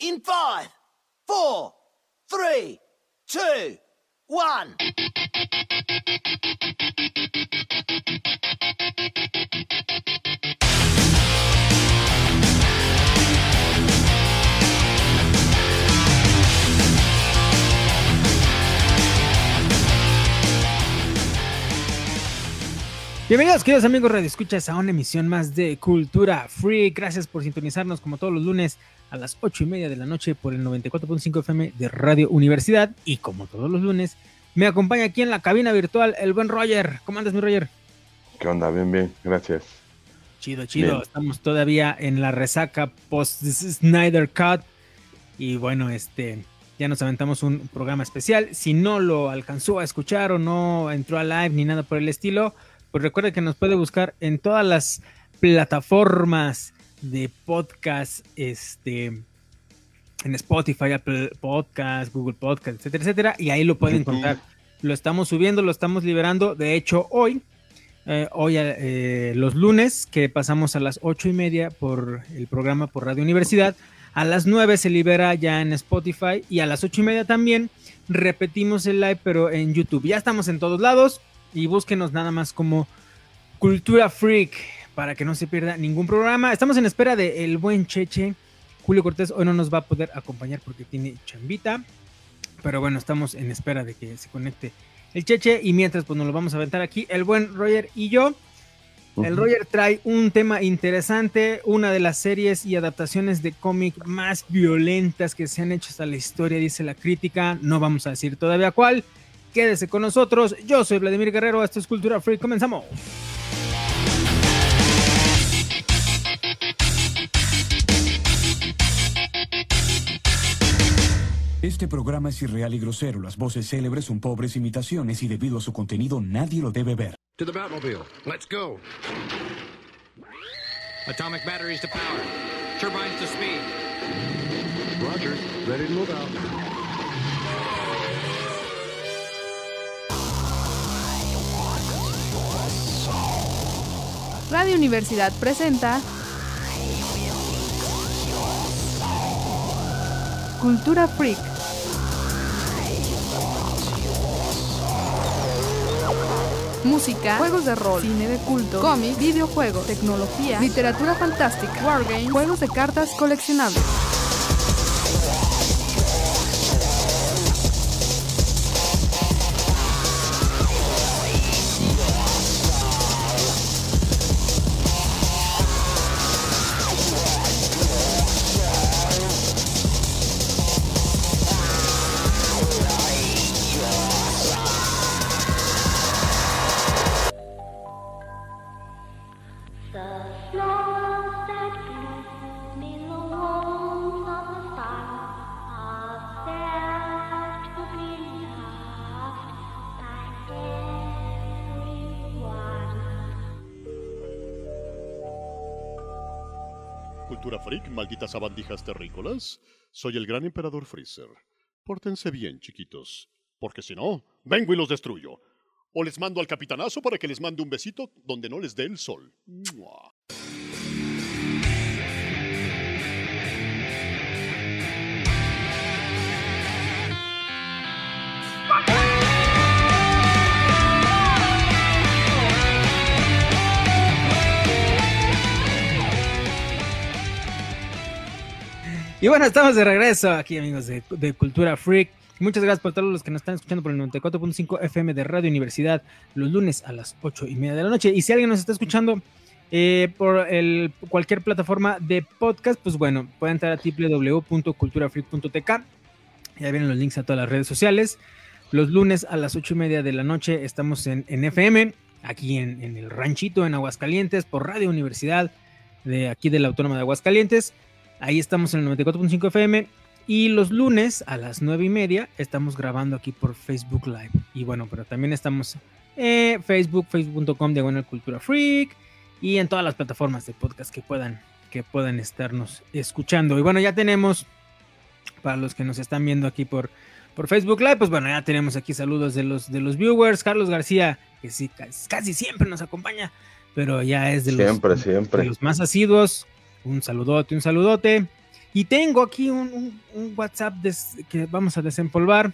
In five, four, three, two, one. Bienvenidos, queridos amigos Radio Escuchas, a una emisión más de Cultura Free. Gracias por sintonizarnos como todos los lunes a las ocho y media de la noche por el 94.5 FM de Radio Universidad. Y como todos los lunes, me acompaña aquí en la cabina virtual el buen Roger. ¿Cómo andas, mi Roger? ¿Qué onda? Bien, bien, gracias. Chido, chido. Estamos todavía en la resaca post Snyder Cut. Y bueno, este, ya nos aventamos un programa especial. Si no lo alcanzó a escuchar o no entró a live ni nada por el estilo, pues recuerde que nos puede buscar en todas las plataformas de podcast, este, en Spotify, Apple Podcast, Google Podcast, etcétera, etcétera, y ahí lo puede encontrar. Lo estamos subiendo, lo estamos liberando. De hecho, hoy, eh, hoy eh, los lunes, que pasamos a las ocho y media por el programa por Radio Universidad, a las nueve se libera ya en Spotify y a las ocho y media también repetimos el live, pero en YouTube. Ya estamos en todos lados y búsquenos nada más como Cultura Freak para que no se pierda ningún programa. Estamos en espera de el buen Cheche. Julio Cortés hoy no nos va a poder acompañar porque tiene chambita. Pero bueno, estamos en espera de que se conecte el Cheche. Y mientras, pues nos lo vamos a aventar aquí, el buen Roger y yo. El Roger trae un tema interesante, una de las series y adaptaciones de cómic más violentas que se han hecho hasta la historia, dice la crítica. No vamos a decir todavía cuál. Quédese con nosotros. Yo soy Vladimir Guerrero. Esto es Cultura Free. Comenzamos. Este programa es irreal y grosero. Las voces célebres son pobres imitaciones y debido a su contenido nadie lo debe ver. To the Batmobile. Let's go. Atomic batteries to power. Turbines to speed. Roger. Ready to move out. Radio Universidad presenta Cultura Freak. Música, juegos de rol, cine de culto, cómics, videojuegos, tecnología, literatura fantástica, wargames, juegos de cartas coleccionables. Sabandijas terrícolas. Soy el gran emperador Freezer. Pórtense bien, chiquitos, porque si no, vengo y los destruyo. O les mando al capitanazo para que les mande un besito donde no les dé el sol. Y bueno, estamos de regreso aquí, amigos de, de Cultura Freak. Muchas gracias por todos los que nos están escuchando por el 94.5 FM de Radio Universidad los lunes a las 8 y media de la noche. Y si alguien nos está escuchando eh, por el, cualquier plataforma de podcast, pues bueno, pueden entrar a www.culturafreak.tk. Ya vienen los links a todas las redes sociales. Los lunes a las 8 y media de la noche estamos en, FM, aquí en, en el ranchito, en Aguascalientes, por Radio Universidad de aquí de la Autónoma de Aguascalientes. Ahí estamos en el 94.5 FM. Y los lunes a las 9 y media estamos grabando aquí por Facebook Live. Y bueno, pero también estamos en Facebook, facebook.com diagonal cultura freak. Y en todas las plataformas de podcast que puedan, que puedan estarnos escuchando. Y bueno, ya tenemos, para los que nos están viendo aquí por, por Facebook Live, pues bueno, ya tenemos aquí saludos de los, de los viewers. Carlos García, que sí, casi, siempre nos acompaña, pero ya es de los, Siempre, siempre. de los más asiduos. Un saludote, un saludote. Y tengo aquí un, un- un WhatsApp des- que vamos a desempolvar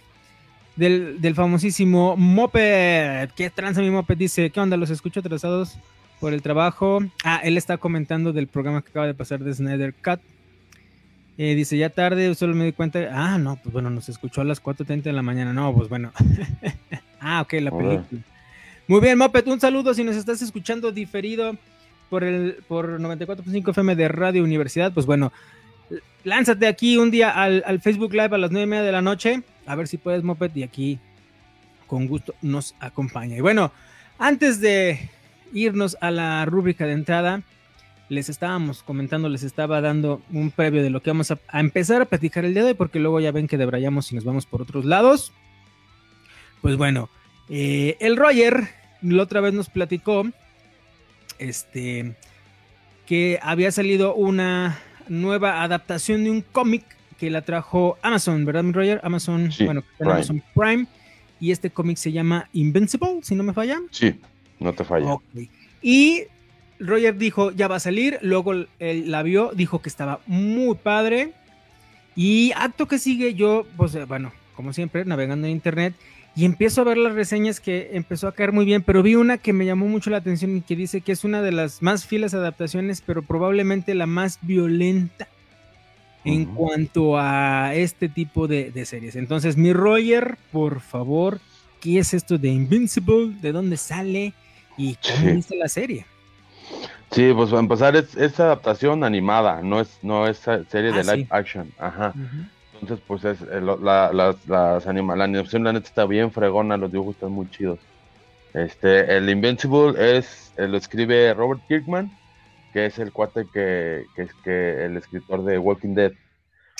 del, del famosísimo Moped. ¿Qué tranza mi Moped? Dice, ¿qué onda? Los escucho atrasados por el trabajo. Ah, él está comentando del programa que acaba de pasar de Snyder Cut. Eh, dice, ya tarde, solo me di cuenta. Ah, no, pues bueno, nos escuchó a las 4.30 de la mañana. No, pues bueno. ah, ok, la película. Muy bien, Moped, un saludo si nos estás escuchando diferido por el por 94.5 FM de Radio Universidad. Pues bueno, lánzate aquí un día al, al Facebook Live a las 9 y media de la noche. A ver si puedes, Moped, y aquí con gusto nos acompaña. Y bueno, antes de irnos a la rúbrica de entrada, les estábamos comentando, les estaba dando un previo de lo que vamos a, empezar a platicar el día de hoy, porque luego ya ven que debrayamos y nos vamos por otros lados. Pues bueno, eh, el Roger la otra vez nos platicó este, que había salido una nueva adaptación de un cómic que la trajo Amazon, ¿verdad, Roger? Amazon, Sí, bueno, Prime. Amazon Prime. Y este cómic se llama Invincible, si no me falla. Sí, no te falla. Y Roger dijo, ya va a salir. Luego él la vio, dijo que estaba muy padre. Y acto que sigue, yo, pues eh, bueno, como siempre, navegando en internet. Y empiezo a ver las reseñas que empezó a caer muy bien, pero vi una que me llamó mucho la atención y que dice que es una de las más fieles adaptaciones, pero probablemente la más violenta en cuanto a este tipo de, de series. Entonces, mi Roger, por favor, ¿qué es esto de Invincible? ¿De dónde sale? ¿Y cómo Sí. viste la serie? Sí, pues para empezar es, es adaptación animada, no es, no es serie Ah, de live sí. action. Ajá. Entonces, pues es eh, la, las, las anima- la animación, la neta está bien fregona, los dibujos están muy chidos. Este, el Invincible es, eh, lo escribe Robert Kirkman, que es el cuate que, que es que el escritor de Walking Dead.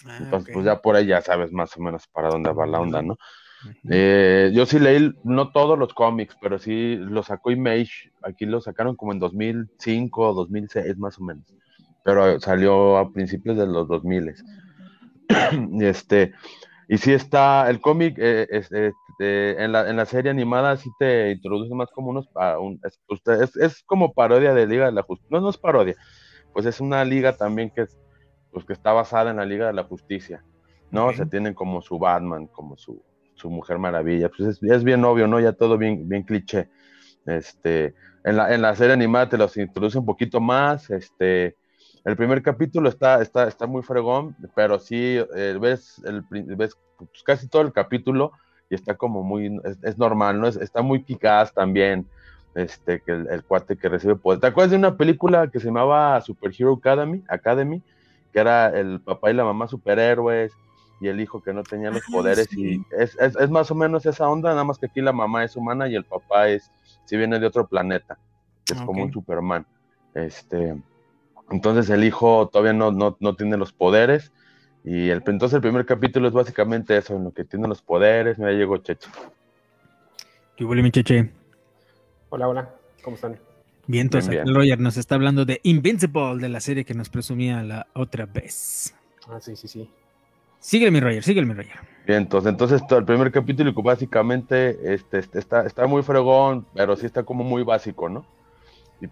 Ah, Entonces, ok. pues ya por ahí ya sabes más o menos para dónde va la onda, ¿no? Eh, yo sí leí, no todos los cómics, pero sí lo sacó Image. Aquí lo sacaron como en 2005 o 2006, más o menos. Pero salió a principios de los 2000. Y este, y sí está, el cómic eh, es- este, en, la, en la serie animada sí te introduce más como unos, a un- es, usted- es, es como parodia de Liga de la Justicia. No, no es parodia, pues es una liga también que, es, pues que está basada en la Liga de la Justicia. ¿no? O sea, tienen como su Batman, como su, su Mujer Maravilla. Pues es, es bien obvio, ¿no? Ya todo bien, bien cliché. Este, en la, en la serie animada te los introduce un poquito más. Este, el primer capítulo está, está, está muy fregón, pero sí eh, ves, el, ves pues, casi todo el capítulo y está como muy, es, es normal, ¿no? Es- está muy picaz también. Este, que el, el cuate que recibe poder. ¿Te acuerdas de una película que se llamaba Super Hero Academy? Academy, que era el papá y la mamá superhéroes y el hijo que no tenía los Ah, poderes sí. y es, es, es más o menos esa onda, nada más que aquí la mamá es humana y el papá es, si viene de otro planeta, que es como Ok. un Superman. Este, entonces el hijo todavía no, no, no tiene los poderes y el, entonces el primer capítulo es básicamente eso, en lo que tiene los poderes, mira, llegó Checho. ¿Qué huele, mi cheche? Hola, hola, ¿cómo están? Bien, entonces Bien. Roger nos está hablando de Invincible, de la serie que nos presumía la otra vez. Ah, sí, sí, sí. Síguele, mi Roger, síguele, mi Roger. Bien, entonces, entonces todo el primer capítulo básicamente este, este, está, está muy fregón, pero sí está como muy básico, ¿no?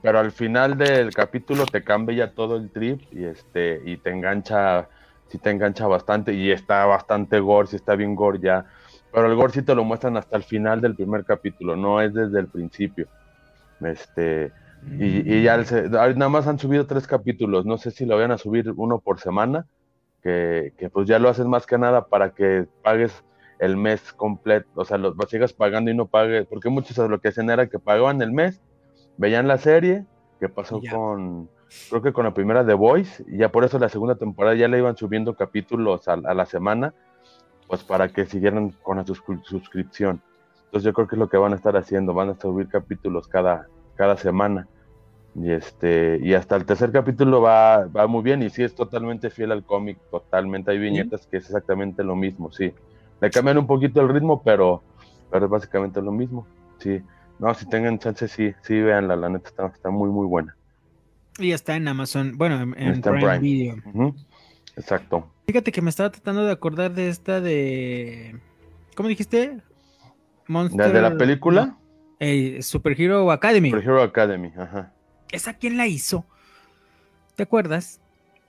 Pero al final del capítulo te cambia ya todo el trip y este y te engancha, sí te engancha bastante y está bastante gore, sí está bien gore ya. Pero el gore sí te lo muestran hasta el final del primer capítulo, no es desde el principio. Este, y, y ya el nada más han subido tres capítulos, no sé si lo vayan a subir uno por semana, que, que pues ya lo hacen más que nada para que pagues el mes completo, o sea, lo, lo sigas pagando y no pagues, porque muchos lo que hacían era que pagaban el mes, veían la serie, que pasó con, creo que con la primera The Voice, y ya por eso la segunda temporada ya le iban subiendo capítulos a, a la semana, pues para que siguieran con la suscri- suscripción. Entonces yo creo que es lo que van a estar haciendo, van a subir capítulos cada, cada semana. Y este, y hasta el tercer capítulo va, va muy bien, y sí es totalmente fiel al cómic, totalmente. Hay viñetas que es exactamente lo mismo, sí. Le cambian un poquito el ritmo, pero, pero es básicamente lo mismo. Sí. No, si tengan chance, sí, sí, véanla, la neta está, está muy, muy buena. Y está en Amazon, bueno, en, en Prime, Prime. Video. Exacto. Fíjate que me estaba tratando de acordar de esta de. ¿Cómo dijiste? Monster. ¿De, la película? Eh, Super Hero Academy. Super Hero Academy, ajá. ¿Esa quién la hizo? ¿Te acuerdas?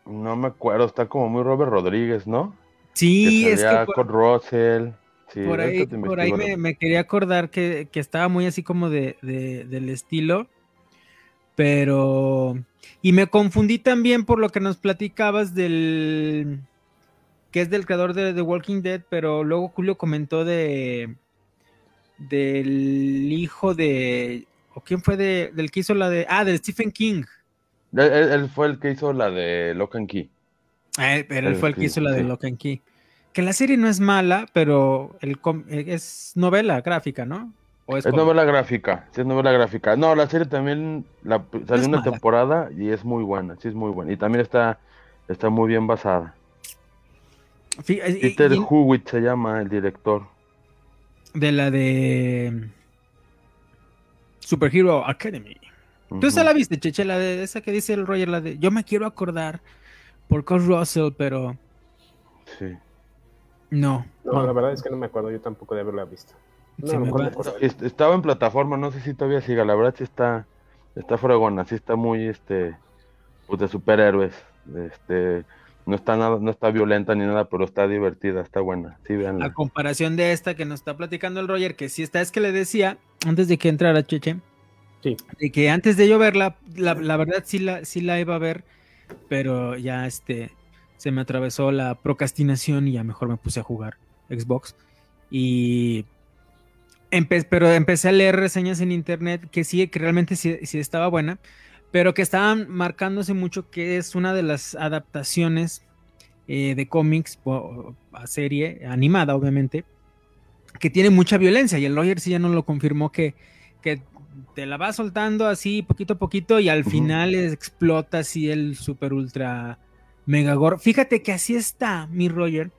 No me acuerdo, está como muy Robert Rodríguez, ¿no? Sí, que es que Kurt Russell. Sí, por ahí, por ahí me, quería acordar que, que estaba muy así como de, de- del estilo, pero... Y me confundí también por lo que nos platicabas del... que es del creador de The Walking Dead, pero luego Julio comentó de... del hijo de... ¿O quién fue de, del que hizo la de... Ah, del Stephen King. Él, él- él fue el que hizo la de Lock and Key. Ah, pero él El fue el que que- hizo la de sí. Lock and Key. Que la serie no es mala, pero el com- eh, es novela gráfica, ¿no? ¿O es novela gráfica, sí es novela gráfica. No, la serie también la, salió una mala. temporada y es muy buena, sí es muy buena. Y también está, está muy bien basada. Fí- eh, y- Peter y- Hewitt se llama el director. de la de Superhero Academy. ¿Tú esa la viste, Cheche? La de esa que dice el Roger, la de yo me quiero acordar por Kurt Russell, pero Sí. No. No, la verdad es que no me acuerdo yo tampoco de haberla visto. No, a me acuerdo. Est- Estaba en plataforma, no sé si todavía siga, la verdad sí está, está fregona, sí está muy este pues de superhéroes. Este no está nada, no está violenta ni nada, pero está divertida, está buena. Sí, A véanla. comparación de esta que nos está platicando el Roger, que sí está, es que le decía, antes de que entrara Cheche, Sí. de que antes de yo verla, la, la verdad sí la, sí la iba a ver, pero ya este se me atravesó la procrastinación y ya mejor me puse a jugar Xbox. Y empe- pero empecé a leer reseñas en internet que sí, que realmente sí, sí estaba buena, pero que estaban marcándose mucho que es una de las adaptaciones eh, de cómics a serie animada, obviamente, que tiene mucha violencia. Y el Roger sí ya no lo confirmó que, que te la va soltando así poquito a poquito y al final explota así el super ultra mega gore. Fíjate que así está, mi Roger.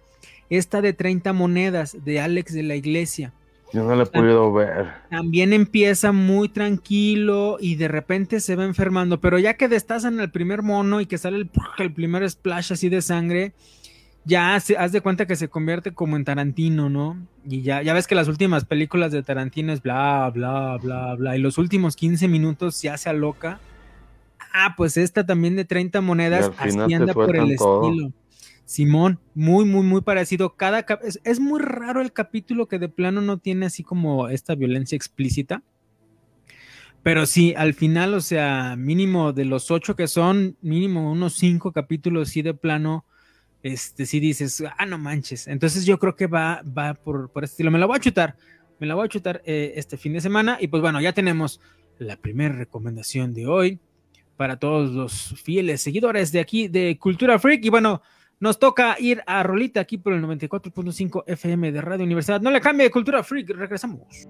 Esta de 30 monedas de Alex de la Iglesia. Yo no la he podido ver. También empieza muy tranquilo y de repente se va enfermando, pero ya que destazan al primer mono y que sale el, el primer splash así de sangre, ya se, haz de cuenta que se convierte como en Tarantino, ¿no? Y ya, ya ves que las últimas películas de Tarantino es bla, bla, bla, bla, y los últimos 15 minutos ya se aloca. Ah, pues esta también de 30 monedas, así anda por el todo. estilo. Simón, muy, muy, muy parecido. Cada cap- es, es muy raro el capítulo que de plano no tiene así como esta violencia explícita. Pero sí, al final, o sea, mínimo de los ocho que son, mínimo unos cinco capítulos, sí de plano, este, sí dices, ah, no manches. Entonces yo creo que va, va por, por este estilo. Me la voy a chutar, me la voy a chutar eh, este fin de semana. Y pues bueno, ya tenemos la primera recomendación de hoy para todos los fieles seguidores de aquí de Cultura Freak. Y bueno, nos toca ir a Rolita aquí por el 94.5 FM de Radio Universidad. No le cambie Cultura Freak, regresamos.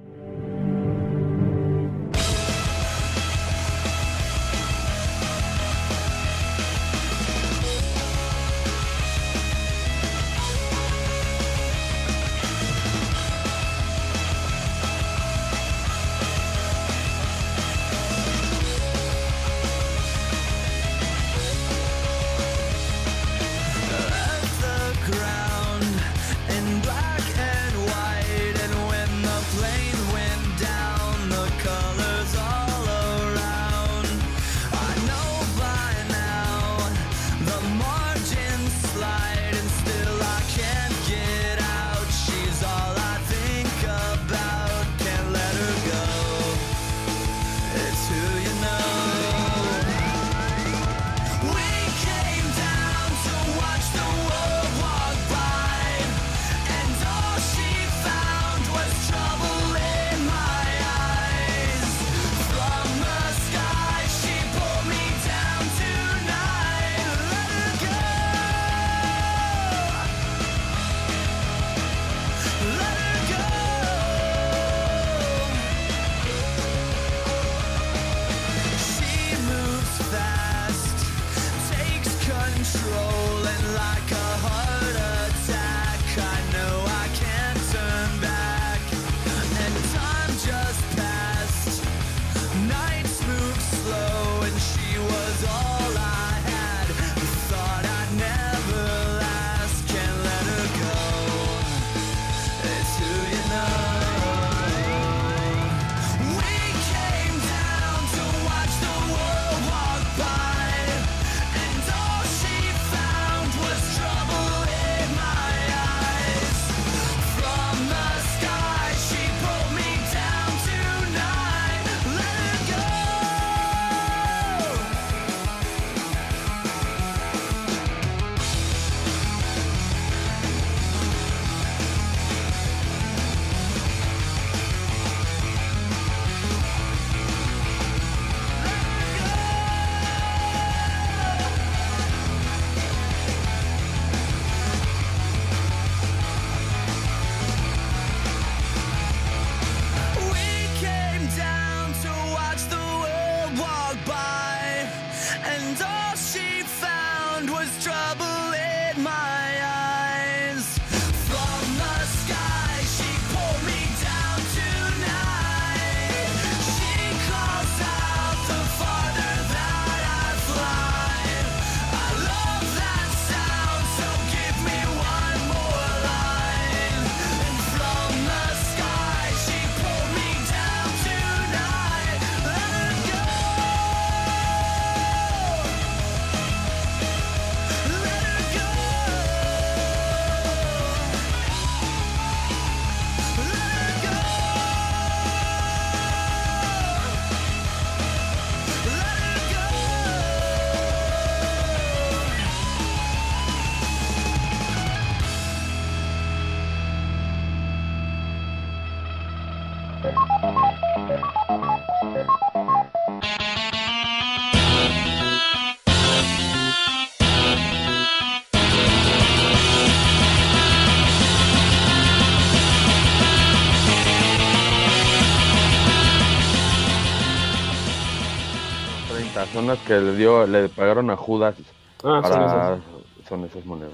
30, son las que le dio, le pagaron a Judas Ah, son para esas. son esas monedas.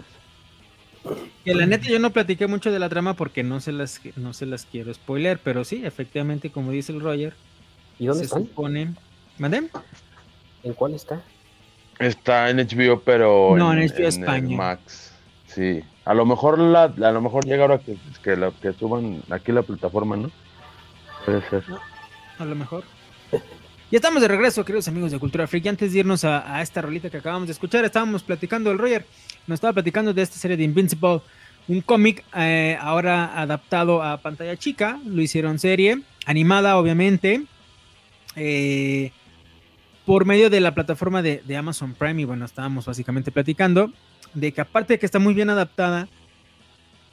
Que la neta yo no platiqué mucho de la trama porque no se las, no se las quiero spoiler, pero sí, efectivamente, como dice el Roger, ¿Y dónde se están? supone... ¿Mandé? ¿En cuál está? Está en HBO, pero No, en HBO España. Max. Sí. A lo mejor la, a lo mejor llega ahora que, que, la- que suban aquí la plataforma, ¿no? Puede ser. A lo mejor. Ya estamos de regreso, queridos amigos de Cultura Freak. Y antes de irnos a, esta rolita que acabamos de escuchar, estábamos platicando, el Roger nos estaba platicando de esta serie de Invincible, un cómic eh, ahora adaptado a pantalla chica. Lo hicieron serie, animada, obviamente, eh, por medio de la plataforma de, Amazon Prime. Y bueno, estábamos básicamente platicando de que, aparte de que está muy bien adaptada,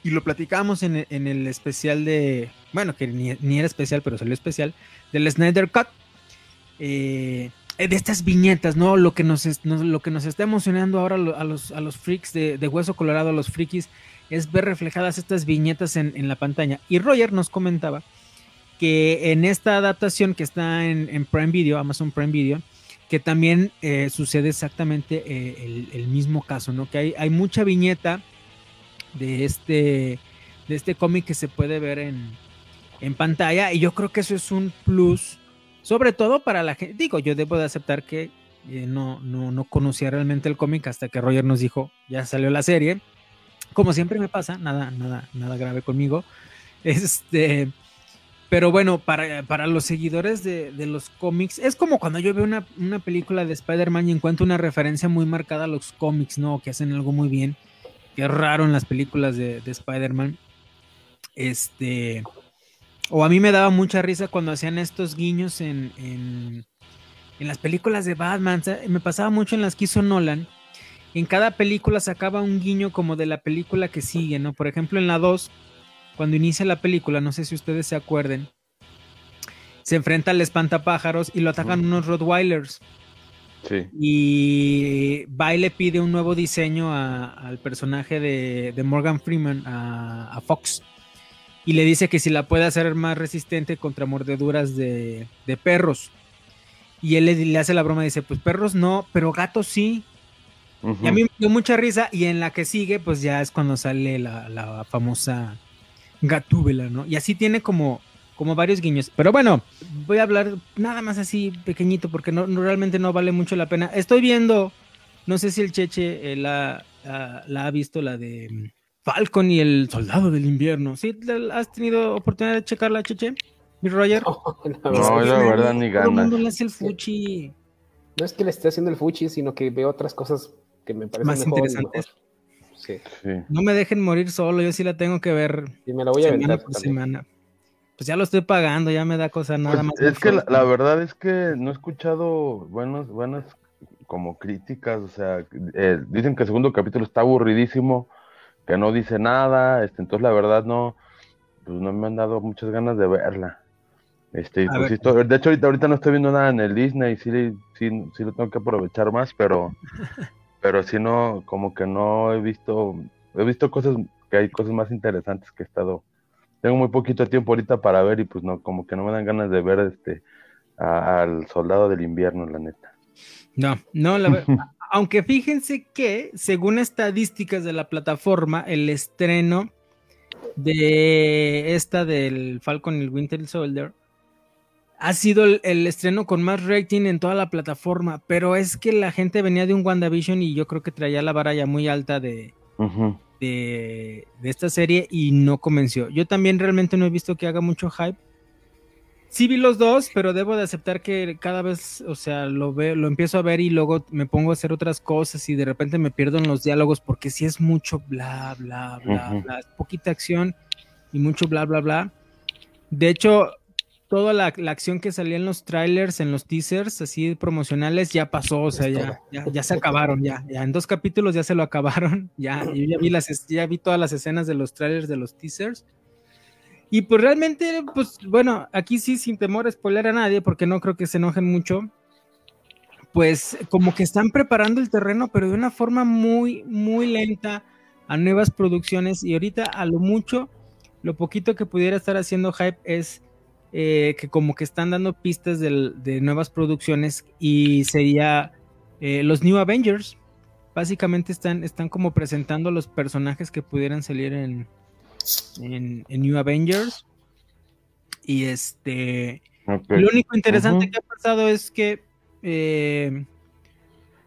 y lo platicamos en, el- especial de. Bueno, que ni era especial, pero salió especial. Del Snyder Cut. Eh, de estas viñetas, ¿no? Lo que nos, lo que nos está emocionando ahora a los, a los freaks de, Hueso Colorado, a los frikis, es ver reflejadas estas viñetas en, en la pantalla. Y Roger nos comentaba que en esta adaptación que está en, en Prime Video, Amazon Prime Video, que también eh, sucede exactamente eh, el, el mismo caso, ¿no? Que hay, hay mucha viñeta de este, de este cómic que se puede ver en, en pantalla y yo creo que eso es un plus, sobre todo para la gente, digo, yo debo de aceptar que eh, no, no, no conocía realmente el cómic hasta que Roger nos dijo, ya salió la serie, como siempre me pasa, nada, nada, nada grave conmigo, este... Pero bueno, para, para los seguidores de, de los cómics, es como cuando yo veo una, una película de Spider-Man y encuentro una referencia muy marcada a los cómics, ¿no? Que hacen algo muy bien, que raro en las películas de, de Spider-Man. Este. O a mí me daba mucha risa cuando hacían estos guiños en, en, en las películas de Batman. Me pasaba mucho en las que hizo Nolan. En cada película sacaba un guiño como de la película que sigue, ¿no? Por ejemplo, en la 2, cuando inicia la película, no sé si ustedes se acuerden, se enfrenta al espantapájaros y lo atacan unos Rottweilers. Sí. Y Va y le pide un nuevo diseño a- al personaje de, de Morgan Freeman, a, a Fox. Y le dice que si la puede hacer más resistente contra mordeduras de, de perros. Y él le, le hace la broma y dice, pues perros no, pero gatos sí. Y a mí me dio mucha risa. Y en la que sigue, pues ya es cuando sale la, la famosa Gatúbela, ¿no? Y así tiene como, como varios guiños. Pero bueno, voy a hablar nada más así pequeñito porque no, no- realmente no vale mucho la pena. Estoy viendo, no sé si el Cheche eh, la, la- la ha visto, la de Falcon y el Soldado del Invierno. ¿Sí? ¿La- ¿Has tenido oportunidad de checarla, Cheche? ¿Mi Roger? No, la verdad, ni Todo el mundo ganas. le hace el fuchi. No es que le esté haciendo el fuchi, sino que veo otras cosas que me parecen Más mejor y interesantes. mejor. Sí. Sí. No me dejen morir solo, yo sí la tengo que ver Y me la voy a semana por también. semana. Pues ya lo estoy pagando, ya me da cosa nada Pues, más. es que la, la verdad es que no he escuchado buenos, buenas como críticas, o sea, eh, dicen que el segundo capítulo está aburridísimo, que no dice nada, este, entonces la verdad no, pues no me han dado muchas ganas de verla. Este, pues ver. sí estoy- de hecho ahorita, ahorita no estoy viendo nada en el Disney, sí, sí, sí lo tengo que aprovechar más, pero, pero sí no, como que no he visto, he visto cosas, que hay cosas más interesantes que he estado, tengo muy poquito tiempo ahorita para ver y pues no, como que no me dan ganas de ver este a- al soldado del invierno, la neta. No, no, la ver- aunque fíjense que, según estadísticas de la plataforma, el estreno de esta del Falcon y el Winter Soldier ha sido el, el estreno con más rating en toda la plataforma, pero es que la gente venía de un WandaVision y yo creo que traía la vara ya muy alta de, de, de esta serie y no convenció. Yo también realmente no he visto que haga mucho hype. Sí vi los dos, pero debo de aceptar que cada vez, o sea, lo veo, lo empiezo a ver y luego me pongo a hacer otras cosas y de repente me pierdo en los diálogos porque sí es mucho bla, bla, bla, Ujú. bla, es poquita acción y mucho bla, bla, bla. De hecho, toda la, la acción que salía en los trailers, en los teasers así promocionales, ya pasó, o sea, ya, ya, ya se acabaron, ya, ya en dos capítulos ya se lo acabaron, ya, yo ya vi las, ya vi todas las escenas de los trailers de los teasers. Y pues realmente, pues bueno, aquí sí sin temor a spoiler a nadie, porque no creo que se enojen mucho. Pues como que están preparando el terreno, pero de una forma muy, muy lenta a nuevas producciones. Y ahorita a lo mucho, lo poquito que pudiera estar haciendo Hype es eh, que como que están dando pistas del- de, nuevas producciones y sería eh, los New Avengers. Básicamente están, están como presentando los personajes que pudieran salir en, en, en New Avengers. Y este. Lo único interesante que ha pasado es que. eh,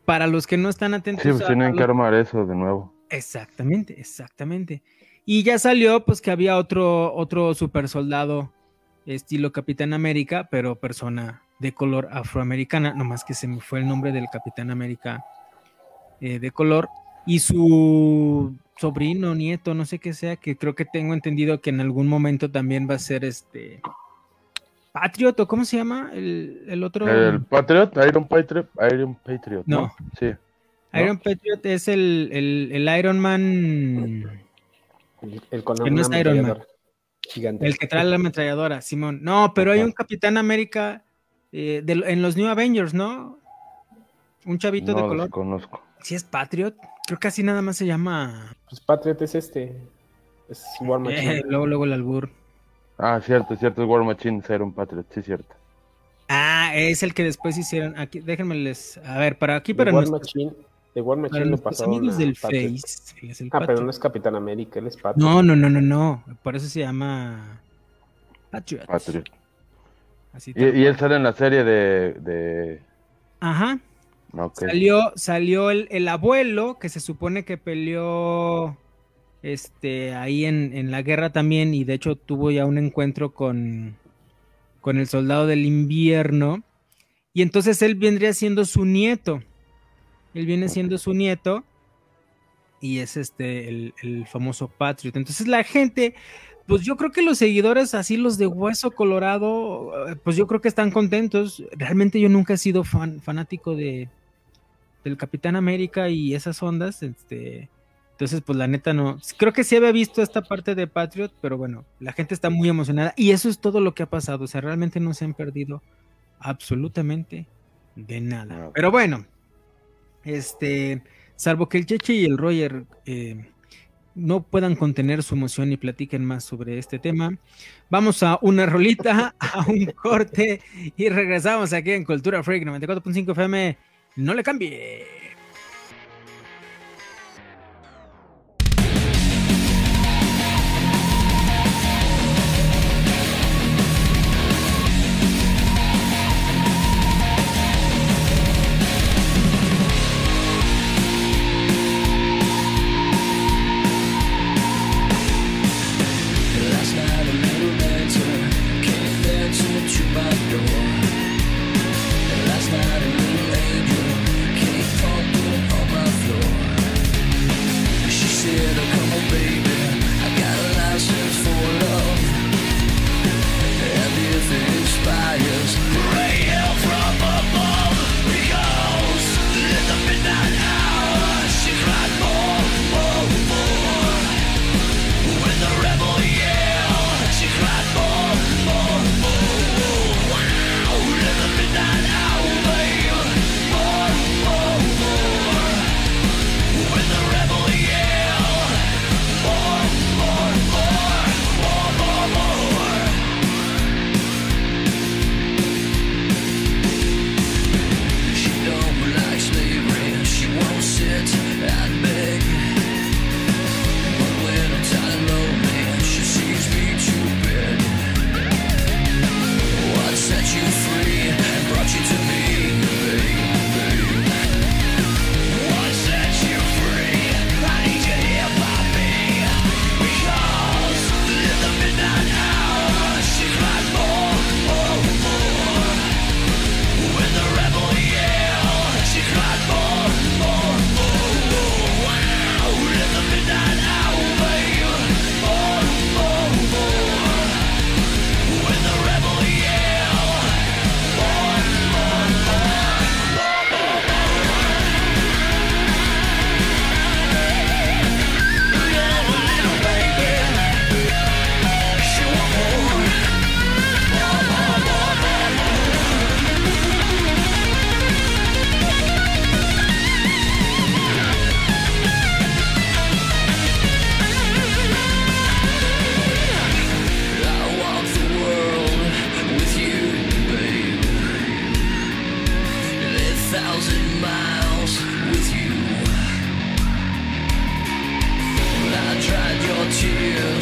para los que no están atentos Sí, pues a tienen que armar eso de nuevo. Exactamente, exactamente. Y ya salió, pues, que había otro, otro super soldado estilo Capitán América, pero persona de color afroamericana, nomás que se me fue el nombre del Capitán América eh, de color. Y su sobrino, nieto, no sé qué sea, que creo que tengo entendido que en algún momento también va a ser este Patriot, ¿o cómo se llama? El, el otro. El Patriot, Iron Patriot, Iron Patriot, ¿no? No. Sí. Iron Patriot es el, el, el Iron Man. El, el con Que no es Iron Man. Gigante. El que trae la ametralladora, Simón. No, pero hay un Capitán América eh, de- en los New Avengers, ¿no? Un chavito de No color. conozco. Si es Patriot, creo que así nada más se llama. Pues Patriot es este. Es War Machine. Eh, luego, luego el albur. Ah, cierto, cierto, es War Machine, es Iron Patriot, sí, cierto. Ah, es el que después hicieron. Aquí, déjenme les. A ver, para aquí, para War nuestros, Machine. De War Machine nuestros pasaron amigos del Patriot. Face. él es el Ah, pero no es Capitán América, él es Patriot. No, no, no, no, no. Por eso se llama Patriot. Patriot. Así Y, y él sale en la serie de... de... Ajá. Salió, salió el, el abuelo, que se supone que peleó este, ahí en, en la guerra también, y de hecho tuvo ya un encuentro con, con el soldado del invierno. Y entonces él vendría siendo su nieto. Él viene siendo su nieto. Y es este, el, el famoso Patriot. Entonces la gente, pues yo creo que los seguidores, así los de Hueso Colorado, pues yo creo que están contentos. Realmente yo nunca he sido fan, fanático de, del Capitán América y esas ondas, este, entonces pues la neta no, creo que sí había visto esta parte de Patriot, pero bueno, la gente está muy emocionada y eso es todo lo que ha pasado, o sea, realmente no se han perdido absolutamente de nada. Pero bueno, este, salvo que el Cheche y el Roger eh, no puedan contener su emoción y platiquen más sobre este tema, vamos a una rolita, a un corte y regresamos aquí en Cultura Freak 94.5 FM. No le cambie.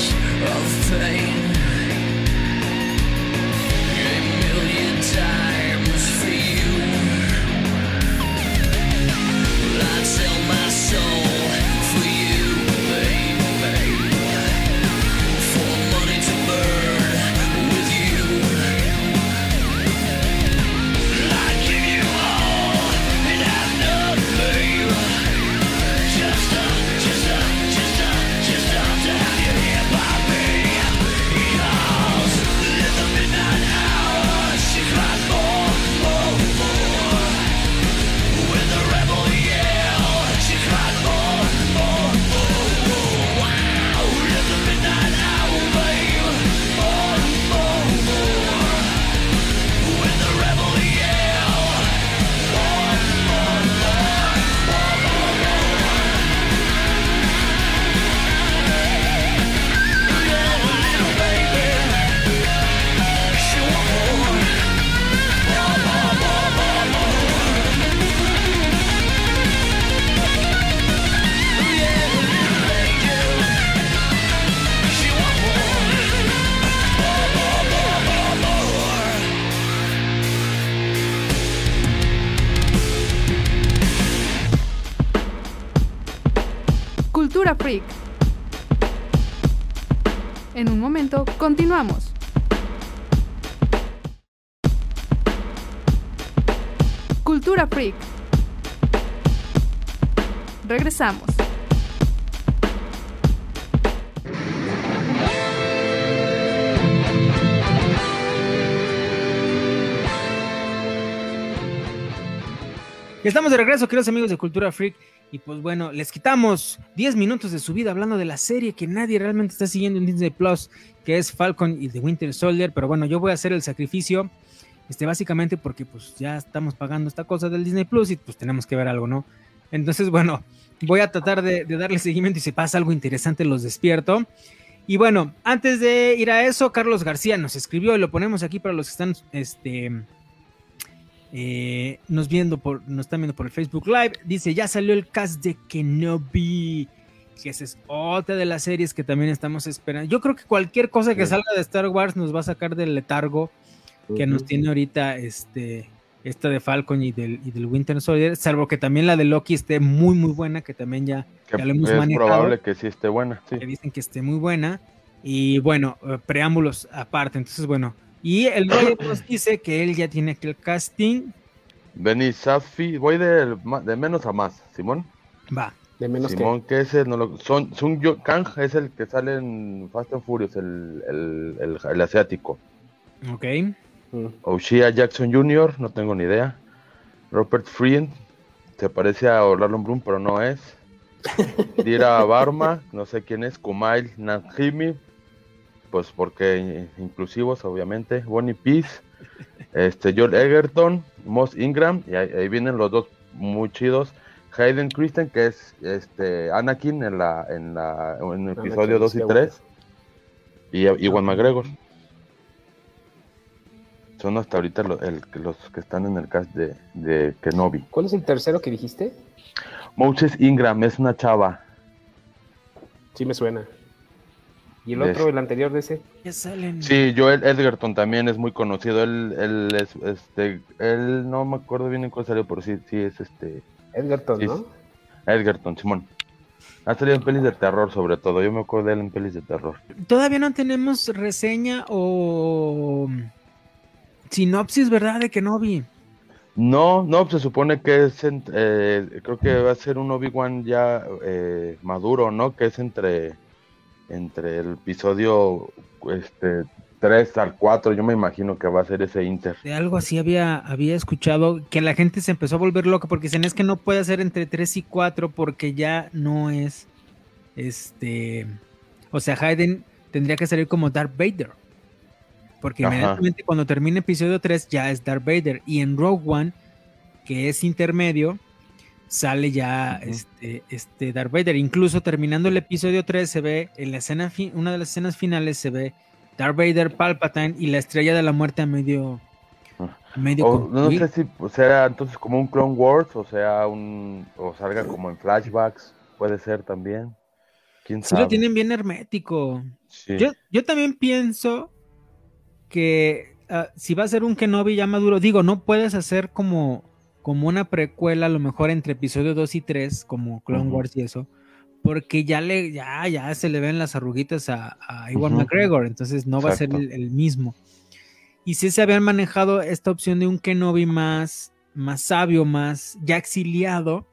of pain. Continuamos. Cultura Freak. Regresamos. Estamos de regreso, queridos amigos de Cultura Freak. Y pues bueno, les quitamos 10 minutos de su vida hablando de la serie que nadie realmente está siguiendo en Disney Plus, que es Falcon y The Winter Soldier. Pero bueno, yo voy a hacer el sacrificio, este, básicamente porque pues ya estamos pagando esta cosa del Disney Plus y pues tenemos que ver algo, ¿no? Entonces, bueno, voy a tratar de, de darle seguimiento y si pasa algo interesante los despierto. Y bueno, antes de ir a eso, Carlos García nos escribió y lo ponemos aquí para los que están este, eh, nos viendo por, nos están viendo por el Facebook Live. Dice, ya salió el cast de Kenobi. Que esa es otra de las series que también estamos esperando. Yo creo que cualquier cosa que Sí. salga de Star Wars nos va a sacar del letargo que nos Ujú. tiene ahorita este, esta de Falcon y del, y del Winter Soldier. Salvo que también la de Loki esté muy, muy buena, que también ya, Que ya lo hemos es manejado probable que sí esté buena, sí. que dicen que esté muy buena. Y bueno, eh, preámbulos aparte. Entonces, bueno. Y el Roger nos dice que él ya tiene aquí el casting. Benny Safi, voy de, de menos a más, Simón. Va. De menos Simón, que ese no lo. Son, Sung Yo- Kang es el que sale en Fast and Furious, el, el, el, el asiático. Ok. que. Mm. Oshia Jackson Jr., no tengo ni idea. Robert Friend, se parece a Orlando Bloom, pero no es. Dira Barma, no sé quién es. Kumail Nanjimi, pues porque inclusivos, obviamente. Bonnie Peace, este, Joel Egerton, Moss Ingram, y ahí, ahí vienen los dos muy chidos. Hayden Christen, que es este Anakin en la en la en el episodio 2 y Skywalker. 3. Y Iwan McGregor. Son hasta ahorita lo- el- los que están en el cast de, de Kenobi. ¿Cuál es el tercero que dijiste? Moses Ingram es una chava. Sí me suena. ¿Y el otro, el anterior de ese? Ya salen. Sí, Joel Edgerton también es muy conocido. Él, él es, este, él no me acuerdo bien en cuál salió, pero sí, sí es este. Edgerton, sí, ¿no? Edgerton, Simón. Ha salido en pelis de terror, sobre todo. Yo me acuerdo de él en pelis de terror. Todavía no tenemos reseña o sinopsis, ¿verdad? De Kenobi. No, no, se supone que es, eh, creo que va a ser un Obi-Wan ya eh, maduro, ¿no? Que es entre, entre el episodio este, 3 al 4, yo me imagino que va a ser ese Inter. De algo así había, había escuchado que la gente se empezó a volver loca porque dicen es que no puede ser entre 3 y 4 porque ya no es este. O sea, Hayden tendría que salir como Darth Vader. Porque Ajá. inmediatamente cuando termina episodio 3 ya es Darth Vader. Y en Rogue One, que es intermedio, sale ya este, este Darth Vader. Incluso terminando el episodio 3 se ve en la escena, una de las escenas finales se ve Darth Vader, Palpatine y la estrella de la muerte a medio, a medio O, no sé si pues, sea entonces como un Clone Wars o sea un o salga como en flashbacks, puede ser también. quién Sí sabe. lo tienen bien hermético. Sí. Yo, yo también pienso que ah, si va a ser un Kenobi ya maduro, digo, no puedes hacer como, como una precuela a lo mejor entre episodio 2 y 3, como Clone. Wars y eso, porque ya le, ya, ya se le ven las arruguitas a, a Iwan. McGregor, entonces no va a ser el, el mismo. Y si se habían manejado esta opción de un Kenobi más, más sabio, más ya exiliado,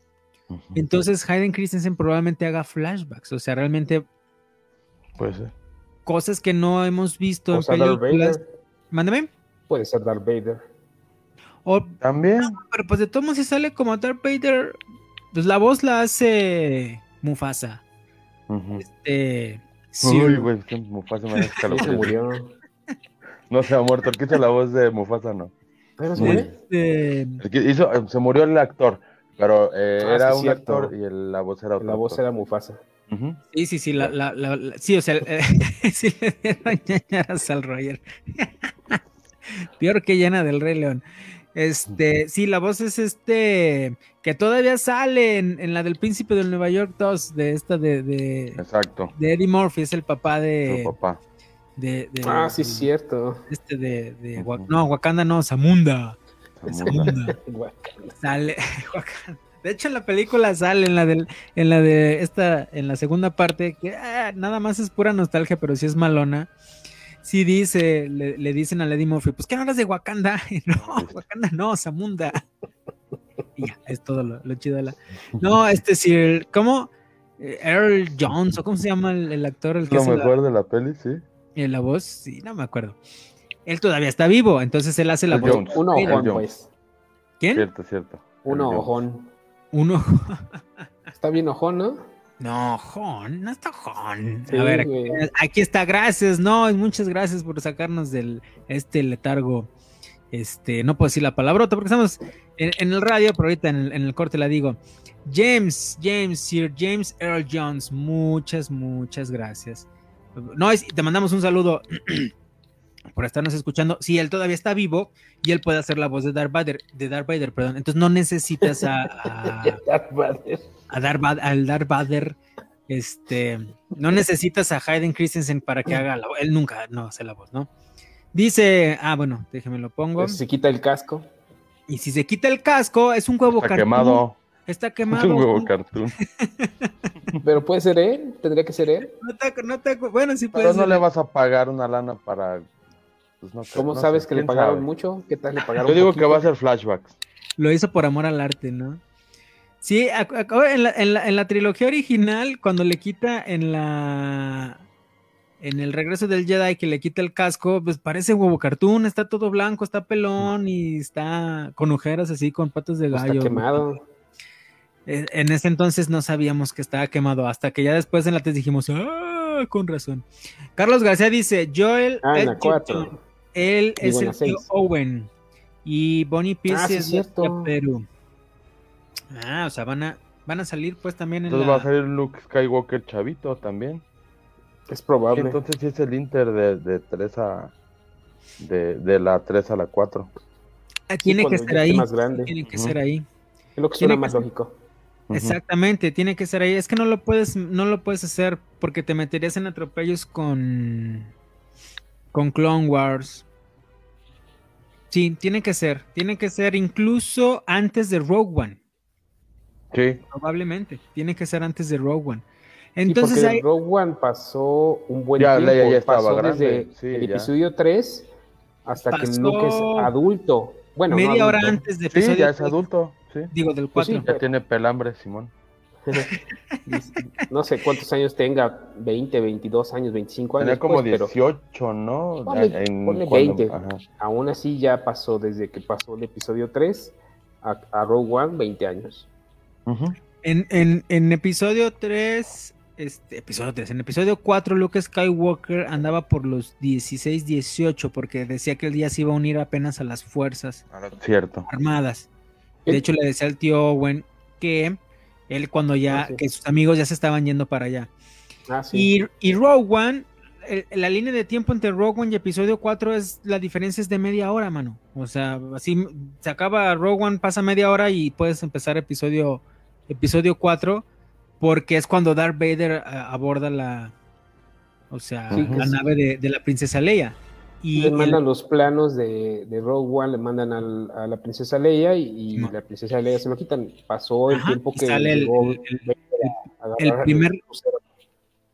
entonces Hayden Christensen probablemente haga flashbacks, o sea, realmente Puede ser. cosas que no hemos visto O en sea, Darth películas. Vader. Mándame. Puede ser Darth Vader. O, También. pero pues de todos si sale como Darth Vader, pues la voz la hace Mufasa. Ujú. Este. Uy, güey, que Mufasa me Sí, se murió. No se ha muerto. El que hizo la voz de Mufasa no. ¿Pero murió? este, El que hizo, se murió el actor, pero eh, Ah, era sí, un cierto. actor y el- la voz era otro La voz actor. era Mufasa. Sí, sí, sí, la, la- la- la- sí, o sea, eh, sí le dieron ñañaras al Roger. Peor que llena del Rey León. Este, sí, la voz es este, que todavía sale en, en la del Príncipe del Nueva York 2, de esta de, de, Exacto. de Eddie Murphy, es el papá de, Su papá. de, de- Ah, sí, de- cierto. este de, no, Wakanda no, Zamunda. Zamunda. Sale. De hecho, en la película sale en la del, en la de esta, en la segunda parte, que ah, nada más es pura nostalgia, pero sí es malona. Sí dice, le, le dicen a Lady Murphy, pues que no hablas de Wakanda. Y no, Wakanda no, Zamunda. Y ya, es todo lo, lo chido de la. No, este sí, el- ¿cómo? Eh, Earl Jones, o cómo se llama el, el actor, el que Lo hace la- mejor de la peli, sí. eh, la voz, sí, no me acuerdo. Él todavía está vivo, entonces él hace la Earl voz. Jones. Un ojón, Jones. pues. ¿Quién? Cierto, cierto. Un Earl Jones. ojón. Uno. Está bien ojón, ¿no? No, Jon, no está Jon. Sí, a ver, aquí, está, gracias, no, muchas gracias por sacarnos del este letargo. Este, no puedo decir la palabrota porque estamos en, en el radio, pero ahorita en el, en el corte la digo. James, James, Sir James Earl Jones, muchas, muchas gracias. No, es- te mandamos un saludo por estarnos escuchando. Si él todavía está vivo y él puede hacer la voz de Darth Vader, de Darth Vader, perdón. Entonces no necesitas a, a- Darth Vader. A Darth Vader, al Darth Vader, este, no necesitas a Hayden Christensen para que haga la voz. Él nunca no hace la voz, ¿no? Dice, ah, bueno, déjeme lo pongo. Se quita el casco. Y si se quita el casco, es un huevo Está cartoon. quemado. Está Es quemado. un huevo cartoon. Pero puede ser él. Tendría que ser él. No te, no te- bueno, sí puede Pero no le vas a pagar una lana para. pues, no ¿Cómo no sabes sé, que le pagaron sabe. mucho? ¿Qué tal le pagaron Yo digo que va a ser flashbacks. Lo hizo por amor al arte, ¿no? Sí, en la, en la- en la trilogía original, cuando le quita en la. En el regreso del Jedi que le quita el casco, pues parece huevo cartoon, está todo blanco, está pelón y está con ojeras así, con patas de Está gallo. quemado. Eh, En ese entonces no sabíamos que estaba quemado, hasta que ya después en la test dijimos, ¡ah! Con razón. Carlos García dice: Joel Ah, en la él Digo, es el tío. Owen y Bonnie Pierce Ah, sí, es de. Perú. Ah, o sea, van a, van a salir pues también en Entonces la... va a salir Luke Skywalker chavito también. Es Sí, probable. entonces sí es el Inter de, de 3 a. De, de la 3 a la 4. Ah, tiene que esté ahí. más grande. Tiene que Ujú. ser ahí. Es lo que suena más lógico. Exactamente, tiene que ser ahí. Es que no lo puedes, no lo puedes hacer porque te meterías en atropellos con con Clone Wars. Sí, tiene que ser, tiene que ser incluso antes de Rogue One, Sí, probablemente. Tiene que ser antes de Rogue One. Sí, Entonces porque hay, Rogue One pasó un buen Ya, tiempo. Ya estaba pasó grande, desde sí, el ya. episodio 3 hasta que Pasó Luke es adulto. Bueno, no media hora adulto. antes de sí, episodio ya es adulto. Sí. digo del Pues 4. sí. Ya tiene pelambre, Simón. no sé cuántos años tenga, 20, 22 años, 25 años. Tenía como pues, pero 18, ¿no? Ponle- En- ponle cuando- 20. ajá. aún así ya pasó desde que pasó el episodio 3 a, a Rogue One 20 años. En, en, en episodio 3, este, episodio 3, en episodio 4, Luke Skywalker andaba por los 16, 18, porque decía que el día se iba a unir apenas a las fuerzas Cierto. armadas. De Eh. hecho, le decía al tío Owen que él cuando ya, Ah, sí. que sus amigos ya se estaban yendo para allá. Ah, sí. Y, y Rogue One, el- la línea de tiempo entre Rogue One y episodio 4 es, la diferencia es de media hora, mano. O sea, así se acaba Rogue One, pasa media hora y puedes empezar episodio, episodio 4 porque es cuando Darth Vader a- aborda la, o sea, Sí, la sí. nave de, de la princesa Leia. Y le el- mandan los planos de, de Rogue One, le mandan al- a la princesa Leia y, y la princesa Leia se lo quitan. Pasó el Ajá, tiempo que sale el- llegó el- a primer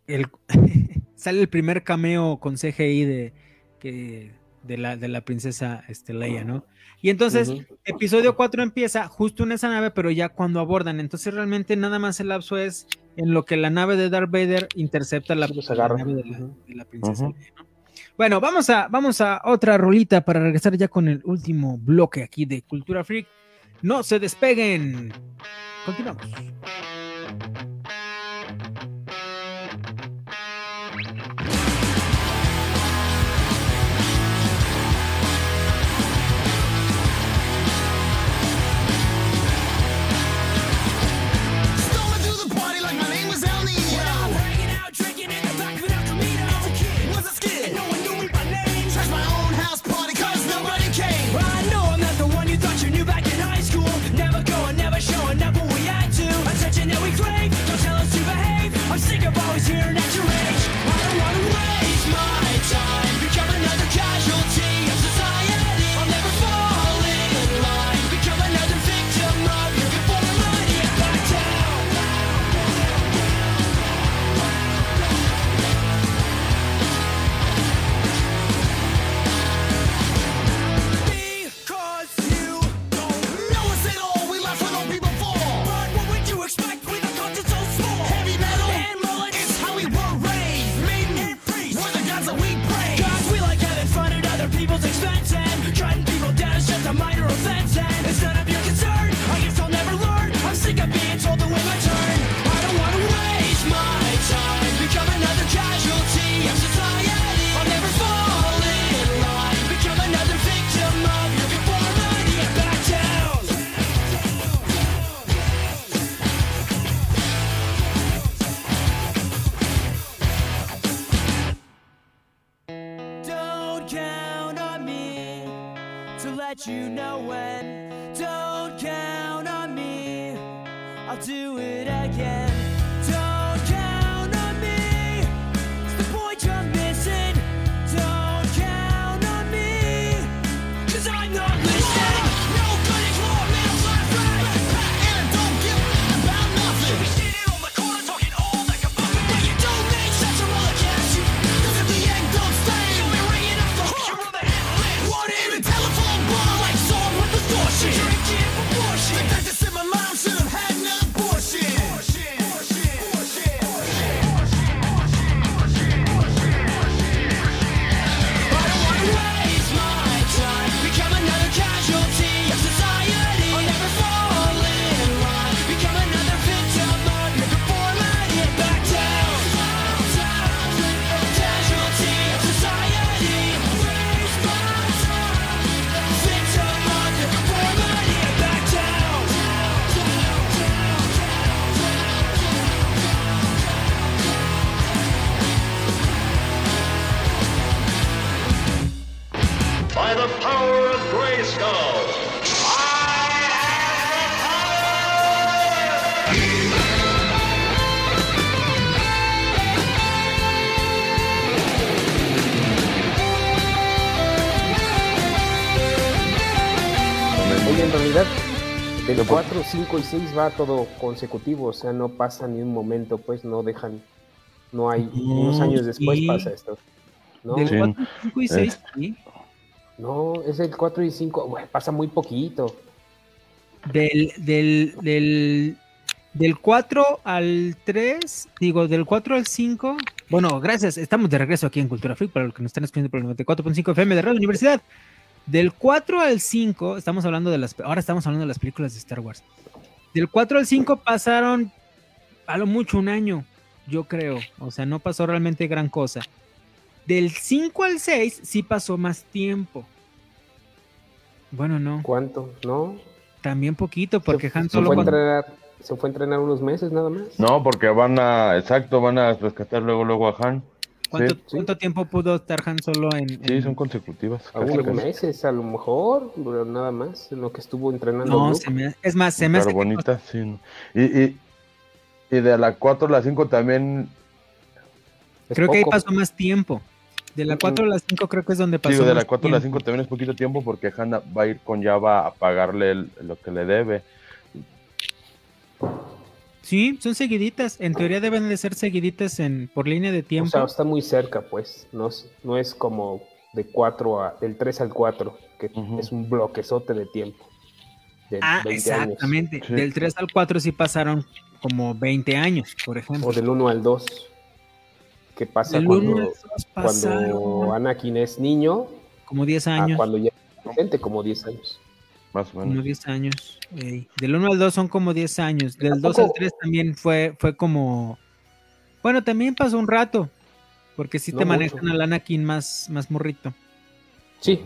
sale el primer cameo con CGI de que de la, de la princesa este, Leia, ¿no? Y entonces, episodio 4 empieza justo en esa nave, pero ya cuando abordan. Entonces, realmente nada más el lapso es en lo que la nave de Darth Vader intercepta la, nave de la, de la princesa. Bueno, vamos a, vamos a otra rolita para regresar ya con el último bloque aquí de Cultura Freak. No se despeguen. Continuamos. 5 y 6 va todo consecutivo, o sea, no pasa ni un momento, pues no dejan, no hay, unos años después sí. pasa esto. No, Del Sí. 4, 5 y 6, sí. no, es el 4 y 5, bueno, pasa muy poquito. Del, del, del, del 4 al 3, digo, del 4 al 5. Bueno, gracias, estamos de regreso aquí en Cultura Freak para los que nos están escuchando por el 94.5 FM de Radio Universidad. Del 4 al 5, estamos hablando de las, ahora estamos hablando de las películas de Star Wars. Del 4 al 5 pasaron a lo mucho un año, yo creo. O sea, no pasó realmente gran cosa. Del 5 al 6 sí pasó más tiempo. Bueno, no. ¿Cuánto? ¿No? También poquito, porque Han Se Solo fue, a cuando- entrenar, se fue a entrenar unos meses nada más. No, porque van a, exacto, van a rescatar luego, luego a Han. ¿Cuánto, Sí, cuánto tiempo pudo estar Han Solo en, sí, en- son consecutivas. Algunos meses, a lo mejor, pero nada más, en lo que estuvo entrenando. No, se me- es más, se me Pero hace que bonita, sí. ¿no? Y, y, Y de la 4 a la 5 también. Es Creo que ahí pasó más tiempo. De la 4 a la 5 creo que es donde pasó Sí, de la más 4 a la tiempo. 5 también es poquito tiempo porque Hannah va a ir con Java a pagarle el- lo que le debe. Sí, son seguiditas. En teoría deben de ser seguiditas en, por línea de O tiempo. sea, está muy cerca, pues. No es, no es como de 4 a. del 3 al 4, que Ujú. es un bloquezote de tiempo. De ah, 20 años. exactamente. Sí. Del 3 al 4 sí pasaron como 20 años, por ejemplo. O del 1 al 2. ¿Qué pasa Del 1 cuando, al 2 cuando Anakin es niño? como 10 a años. cuando ya es adolescente, como 10 años. Más o Como menos. 10 años. ey. Del 1 al 2 son como 10 años. Del 2 al Tampoco- 3 también fue, fue como. Bueno, también pasó un rato. Porque sí No te manejan al Anakin más, más morrito. Sí,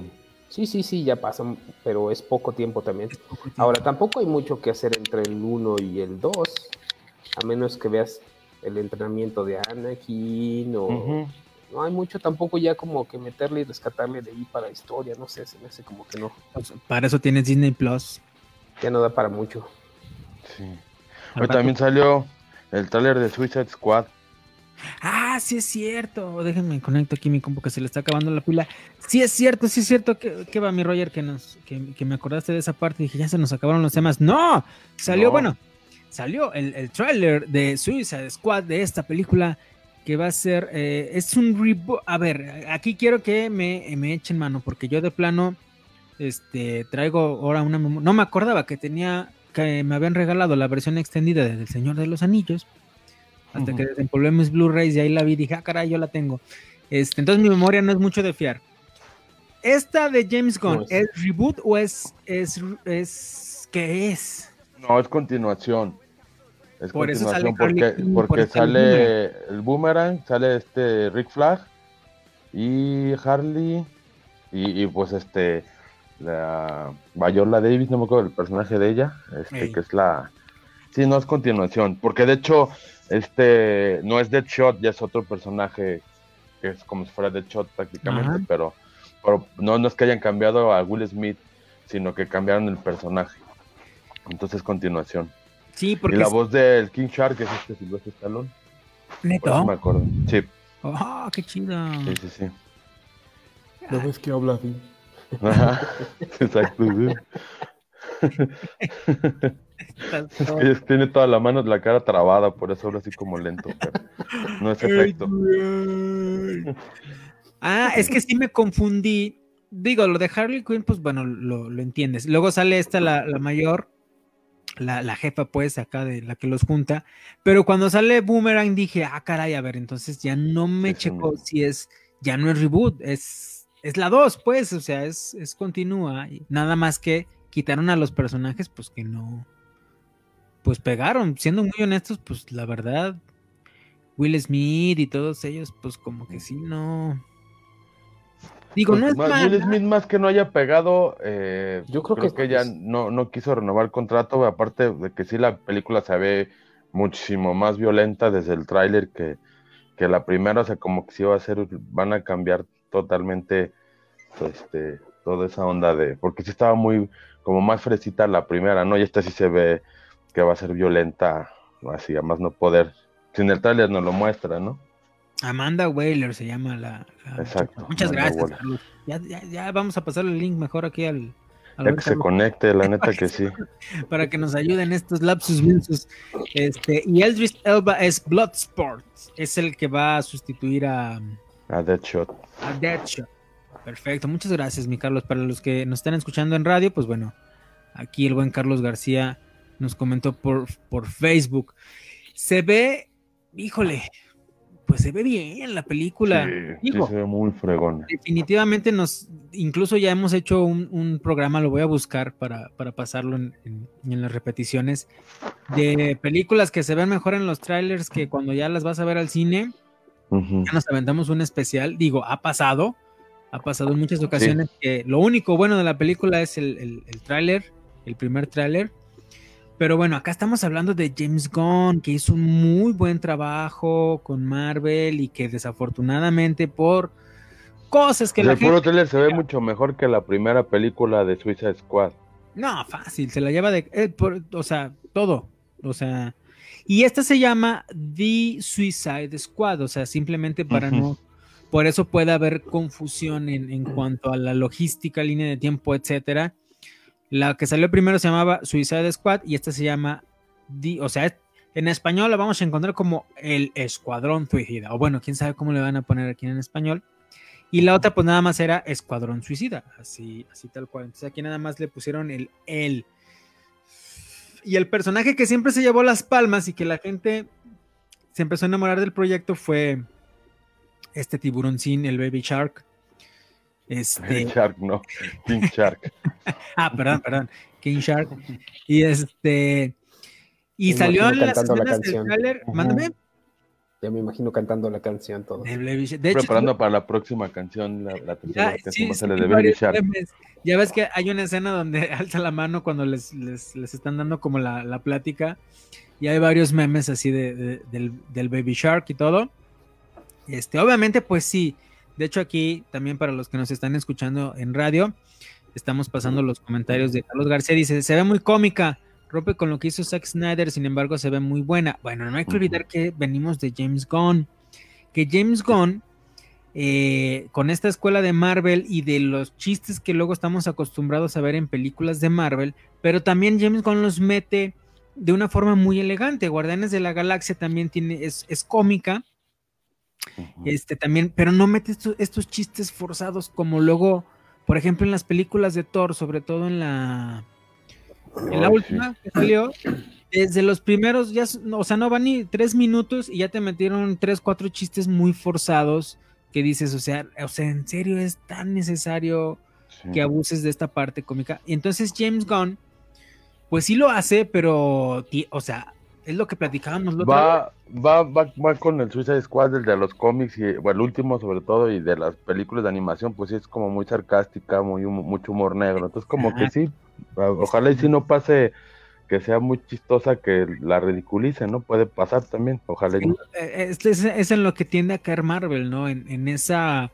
sí, sí, sí, ya pasan, pero es poco tiempo también. Es poco tiempo. Ahora, tampoco hay mucho que hacer entre el 1 y el 2, a menos que veas el entrenamiento de Anakin o... No hay mucho tampoco ya como que meterle y rescatarle de ahí para historia, no sé, se me hace como que no, Pues, para eso tienes Disney Plus. ya no da para mucho. Sí. Hoy también salió el tráiler de Suicide Squad. Ah, sí es cierto. Déjenme conecto aquí mi compu que se le está acabando la pila. Sí es cierto, sí es cierto. que qué va mi Roger? Que, nos, que, que me acordaste de esa parte. Dije, ya se nos acabaron los temas. ¡No! Salió, No. bueno, salió el, el tráiler de Suicide Squad de esta película que va a ser, eh, es un reboot. A ver, aquí quiero que me, me echen mano porque yo de plano, este, traigo ahora una memoria. No me acordaba que tenía, que me habían regalado la versión extendida de El Señor de los Anillos. Hasta que desempolvé mis Blu-rays y ahí la vi y dije, ah, caray, yo la tengo. Este, entonces mi memoria no es mucho de fiar. ¿Esta de James Gunn No es. es reboot o es, es, es, qué es? No, es continuación. Es Por eso sale porque, sale el boomerang, sale este Rick Flag y Harley y, y, pues este la Viola Davis, no me acuerdo el personaje de ella, este Ey. que es la sí, no es continuación, porque de hecho este no es Deadshot, ya es otro personaje que es como si fuera Deadshot prácticamente, Ajá. pero, pero no, no es que hayan cambiado a Will Smith, sino que cambiaron el personaje. Entonces continuación. Sí, porque Y la es voz del King Shark es este Silvestre Stallone. Por eso neto. me acuerdo. Sí, Oh, qué chido. sí, sí, sí. ¿No ves que habla así? Ajá. Exacto. sí. Es que tiene toda la mano, la cara trabada, por eso habla así como lento. pero no es efecto. Ah, es que sí me confundí. Digo, lo de Harley Quinn, pues bueno, lo, lo entiendes. Luego sale esta, la, la mayor, la, la jefa, pues, acá de la que los junta. Pero cuando sale Boomerang dije, ah, caray, a ver, entonces ya no me Es un- si es, ya no es reboot, es, es la 2, pues, o sea, es, es continúa. Nada más que quitaron a los personajes, pues que no, pues pegaron. Siendo muy honestos, pues la verdad, Will Smith y todos ellos, pues como que sí, no. Digo, Pues, no es más-. Will Smith más que no haya pegado, eh, Yo creo creo que- que, ya no, no quiso renovar el contrato, aparte de que sí la película se ve muchísimo más violenta desde el tráiler que, que la primera, o sea, como que sí va a ser, van a cambiar totalmente este, toda esa onda de, porque sí estaba muy, como más fresita la primera, ¿no? Y esta sí se ve que va a ser violenta, así, a más no poder, sin el tráiler nos lo muestra, ¿no? Amanda Whaler se llama la. la Exacto, Muchas Amanda gracias. Carlos. Ya, ya, ya vamos a pasar el link mejor aquí al. al Ya que se conecte, la neta que sí. para que nos ayuden estos lapsus mensus. Este, y Eldris Elba es Bloodsport. Es el que va a sustituir a, A Deadshot. a Deadshot. Perfecto, muchas gracias, mi Carlos. Para los que nos están escuchando en radio, pues bueno, aquí el buen Carlos García nos comentó por, por Facebook. Se ve, híjole, pues se ve bien la película. Sí, sí Digo, se ve muy fregona. definitivamente nos, incluso ya hemos hecho un, un programa, lo voy a buscar para, para pasarlo en, en- en las repeticiones, de películas que se ven mejor en los trailers que cuando ya las vas a ver al cine. Ya nos aventamos un especial, digo, ha pasado, ha pasado en muchas ocasiones que lo único bueno de la película es el, el, el tráiler, el primer tráiler. Pero bueno, acá estamos hablando de James Gunn, que hizo un muy buen trabajo con Marvel y que desafortunadamente por cosas que O sea, la el puro trailer se ve mucho mejor que la primera película de Suicide Squad. No, fácil, se la lleva de... eh, por- o sea, todo. O sea... Y esta se llama The Suicide Squad, o sea, simplemente para no. Por eso puede haber confusión en, en cuanto a la logística, línea de tiempo, etcétera. La que salió primero se llamaba Suicide Squad y esta se llama o sea, en español la vamos a encontrar como el Escuadrón Suicida. O bueno, quién sabe cómo le van a poner aquí en español. Y la otra, pues nada más era Escuadrón Suicida, así, así tal cual. Entonces aquí nada más le pusieron el el. Y el personaje que siempre se llevó las palmas y que la gente se empezó a enamorar del proyecto fue este tiburoncín, el Baby Shark. Este, Shark, no. King Shark. ah, perdón, perdón, King Shark. Y este, y Me salió las cantando la del Ujú. mándame. Ya me imagino cantando la canción todo. de hecho, Preparando para la próxima canción, la, la tercera Ya, canción sí, sí, de Baby Shark. Ya ves que hay una escena donde alza la mano cuando les, les, les están dando como la, la plática. Y hay varios memes así de, de- del, del Baby Shark y todo. Este, obviamente, pues sí. De hecho, aquí también para los que nos están escuchando en radio, estamos pasando los comentarios de Carlos García. Dice: Se ve muy cómica, rompe con lo que hizo Zack Snyder, sin embargo, se ve muy buena. Bueno, no hay que olvidar que venimos de James Gunn. Que James Gunn eh, con esta escuela de Marvel y de los chistes que luego estamos acostumbrados a ver en películas de Marvel, pero también James Gunn los mete de una forma muy elegante. Guardianes de la Galaxia también tiene, es, es cómica, este también, pero no mete estos, estos chistes forzados como luego, por ejemplo, en las películas de Thor, sobre todo en la, en la última que salió, desde los primeros, ya, o sea, no van ni tres minutos y ya te metieron tres, cuatro chistes muy forzados que dices, o sea, o sea, en serio es tan necesario Sí. que abuses de esta parte cómica. Y entonces James Gunn, pues sí lo hace, pero, o sea, es lo que platicábamos vez. Va, va, va, va con el Suicide Squad, el de los cómics, y bueno, el último sobre todo, y de las películas de animación, pues sí es como muy sarcástica, muy mucho humor negro. Entonces, como que sí, ojalá y si no pase que sea muy chistosa, que la ridiculice, ¿no? Puede pasar también, ojalá y no. Eh, Es, es- es en lo que tiende a caer Marvel, ¿no? En, en esa,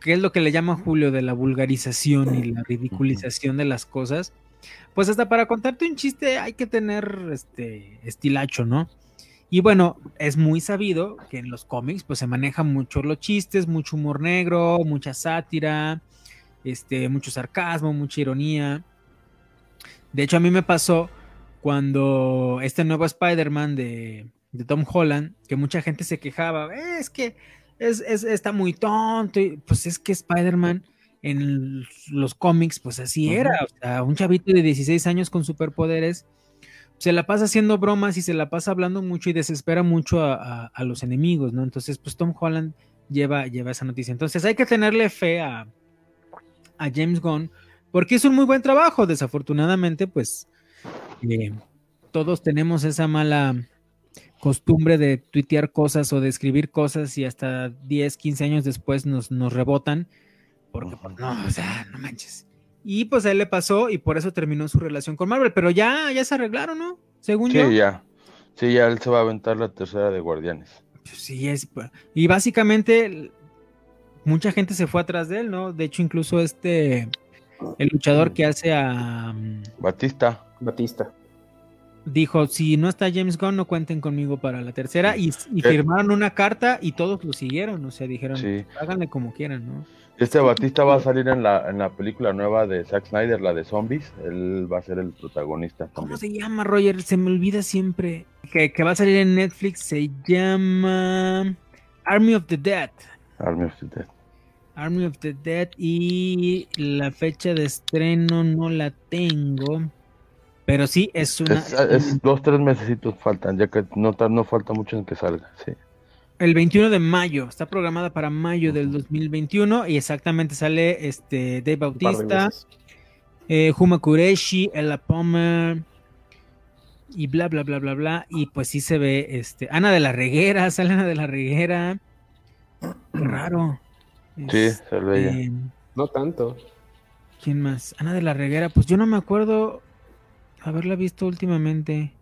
que es lo que le llama Julio de la vulgarización y la ridiculización de las cosas. Pues hasta para contarte un chiste hay que tener este estilacho, ¿no? Y bueno, es muy sabido que en los cómics pues se manejan mucho los chistes, mucho humor negro, mucha sátira, este, mucho sarcasmo, mucha ironía. De hecho, a mí me pasó cuando este nuevo Spider-Man de, Tom Holland, que mucha gente se quejaba, "Eh, es que es, es- está muy tonto, y, pues es que Spider-Man en los cómics, pues así era, o sea, un chavito de 16 años con superpoderes, se la pasa haciendo bromas y se la pasa hablando mucho y desespera mucho a, a- a los enemigos, ¿no? Entonces, pues Tom Holland lleva, lleva esa noticia. Entonces hay que tenerle fe a, a James Gunn, porque es un muy buen trabajo. Desafortunadamente, pues eh, todos tenemos esa mala costumbre de tuitear cosas o de escribir cosas y hasta 10, 15 años después nos, nos rebotan, porque pues, no, o sea, no manches. Y pues a él le pasó y por eso terminó su relación con Marvel, pero ya, ya se arreglaron, ¿no? Según yo. Sí, ya. Sí, ya él se va a aventar la tercera de Guardianes. Sí, es. Y básicamente mucha gente se fue atrás de él, ¿no? De hecho, incluso este, el luchador que hace a... mm, Batista. Batista. Dijo, si no está James Gunn, no cuenten conmigo para la tercera. Y, y ¿Qué? firmaron una carta y todos lo siguieron, o sea, dijeron, Sí. háganle como quieran, ¿no? Este Batista va a salir en la, en la película nueva de Zack Snyder, la de Zombies. Él va a ser el protagonista ¿Cómo se llama, Roger? Se me olvida siempre. Que, que va a salir en Netflix, se llama Army of the Dead. Army of the Dead. Army of the Dead y la fecha de estreno no la tengo. Pero sí, es una... Es, es dos, tres meses faltan, ya que no, no falta mucho en que salga. Sí. El 21 de mayo, está programada para mayo del 2021 y exactamente sale este Dave Bautista, eh, Huma Kureshi, Ella Palmer y bla bla bla bla bla y pues sí se ve este Ana de la Reguera, sale Ana de la Reguera. Qué raro. Sí, se ve ella. Este, No tanto. ¿Quién más? Ana de la Reguera, pues yo no me acuerdo haberla visto últimamente.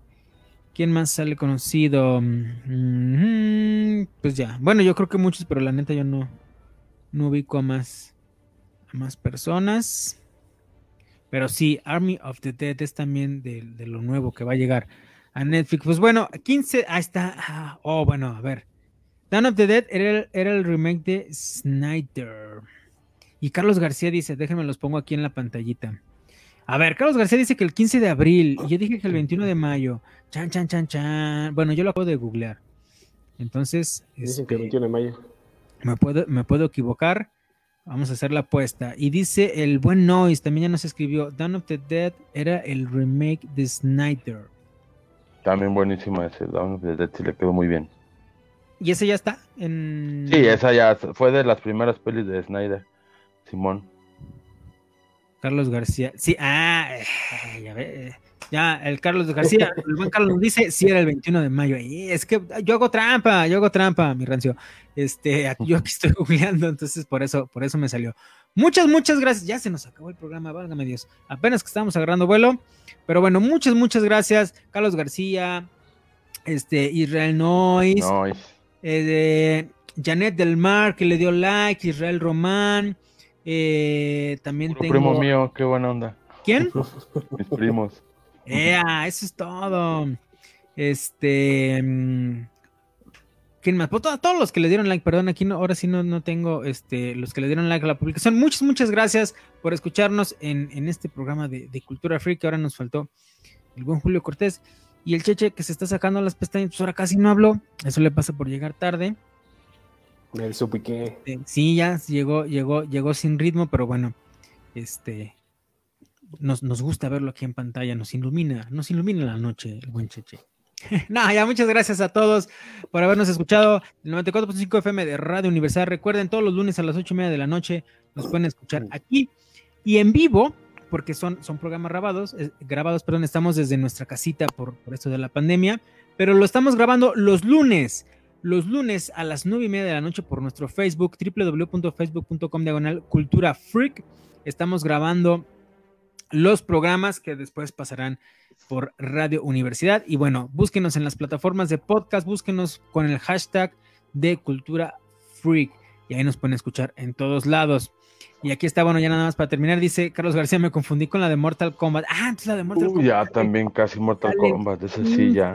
¿Quién más sale conocido? Mm, Pues ya. Bueno, yo creo que muchos, pero la neta yo no, no ubico a más, a más personas. Pero sí, Army of the Dead es también de, de lo nuevo que va a llegar a Netflix. Pues bueno, 15, ahí está. Ah, oh, bueno, a ver. Dawn of the Dead era era el remake de Snyder. Y Carlos García dice, déjenme los pongo aquí en la pantallita. A ver, Carlos García dice que el 15 de abril, y yo dije que el 21 de mayo. Chan, chan, chan, chan. Bueno, yo lo acabo de googlear. Entonces, Dicen que el este, 21 de mayo. me puedo, me puedo equivocar. Vamos a hacer la apuesta. Y dice el buen Noise, también ya nos escribió, Dawn of the Dead era el remake de Snyder. También buenísima ese Dawn of the Dead, sí le quedó muy bien. ¿Y ese ya está? En... Sí, esa ya fue de las primeras pelis de Snyder. Simón. Carlos García. Sí, ah, eh, ya ve. Ya, el Carlos García, el buen Carlos nos dice, sí era el 21 de mayo. Y es que yo hago trampa, yo hago trampa, mi rancio. Este, aquí- yo aquí estoy googleando, entonces por eso, por eso me salió. Muchas, muchas gracias. Ya se nos acabó el programa, válgame Dios. Apenas que estamos agarrando vuelo. Pero bueno, muchas, muchas gracias. Carlos García, este, Israel Nois, eh, de Janet Del Mar, que le dio like, Israel Román. Eh, también Puro tengo. primo mío, qué buena onda. ¿Quién? Mis primos. Ea, eso es todo. Este. mm, ¿Quién más? Pues to- todos los que le dieron like, perdón, aquí no, ahora sí no, no tengo este, los que le dieron like a la publicación. Muchas, muchas gracias por escucharnos en, en este programa de, de Cultura Freak. que Ahora nos faltó el buen Julio Cortés y el Cheche que se está sacando las pestañas. Pues ahora casi no habló. Eso le pasa por llegar tarde. El supiqué. Sí, ya llegó, llegó, llegó sin ritmo, pero bueno, este nos, nos gusta verlo aquí en pantalla, nos ilumina, nos ilumina la noche, el buen Cheche. no, ya muchas gracias a todos por habernos escuchado. El 94.5 FM de Radio Universal. Recuerden, todos los lunes a las 8 y media de la noche nos pueden escuchar aquí y en vivo, porque son, son programas grabados, eh, grabados, perdón, estamos desde nuestra casita por, por esto de la pandemia, pero lo estamos grabando los lunes los lunes a las nueve y media de la noche por nuestro Facebook, www.facebook.com diagonal cultura freak. Estamos grabando los programas que después pasarán por Radio Universidad. Y bueno, búsquenos en las plataformas de podcast, búsquenos con el hashtag de cultura freak. Y ahí nos pueden escuchar en todos lados. Y aquí está, bueno, ya nada más para terminar, dice Carlos García, me confundí con la de Mortal Kombat. Ah, entonces la de Mortal Uy, Kombat. ya también casi Mortal Kombat, ese sí ya.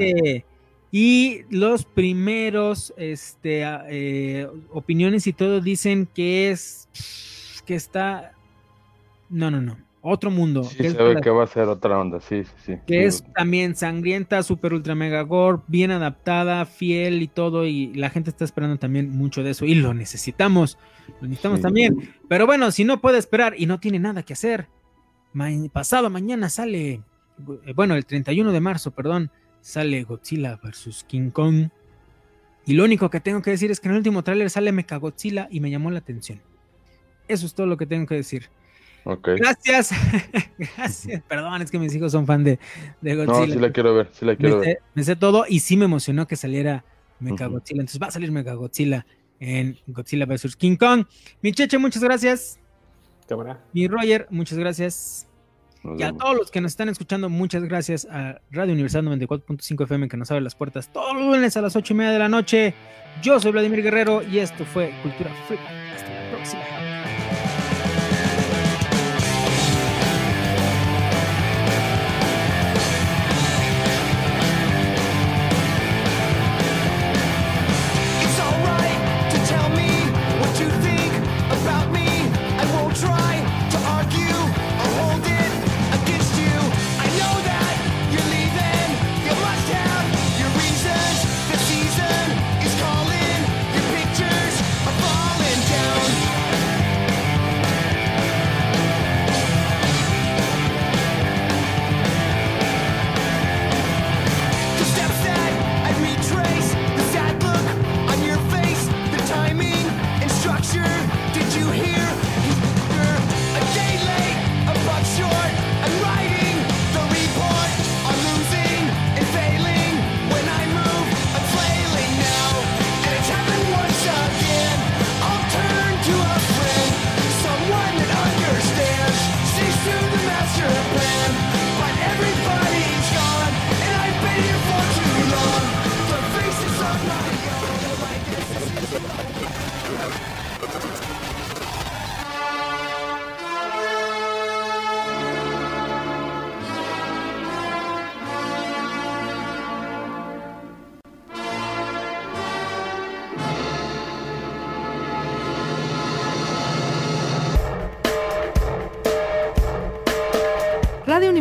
15. Y los primeros este, eh, opiniones y todo dicen que es que está no, no, no, otro mundo, Sí que, es, se ve que va a ser otra onda, sí, sí, sí. que Sí, es también sangrienta, super ultra mega gore, bien adaptada, fiel y todo y la gente está esperando también mucho de eso y lo necesitamos, lo necesitamos Sí. también. Pero bueno, si no puede esperar y no tiene nada que hacer, ma- pasado mañana sale eh, bueno, el 31 de marzo, perdón, sale Godzilla vs. King Kong. Y lo único que tengo que decir es que en el último tráiler sale Mechagodzilla y me llamó la atención. Eso es todo lo que tengo que decir. Gracias. Gracias. Perdón, es que mis hijos son fan de, de No, Godzilla. sí la quiero ver, sí la me, quiero ver. sé, me sé todo y sí me emocionó que saliera Mechagodzilla. Entonces va a salir Mechagodzilla en Godzilla vs. King Kong. Mi Cheche, muchas gracias. Cámara. Mi Roger, muchas gracias. Nos Y a vemos. todos los que nos están escuchando, muchas gracias a Radio Universidad 94.5 FM que nos abre las puertas todos los lunes a las 8 y media de la noche. Yo soy Vladimir Guerrero y esto fue Cultura Freak. Hasta la próxima.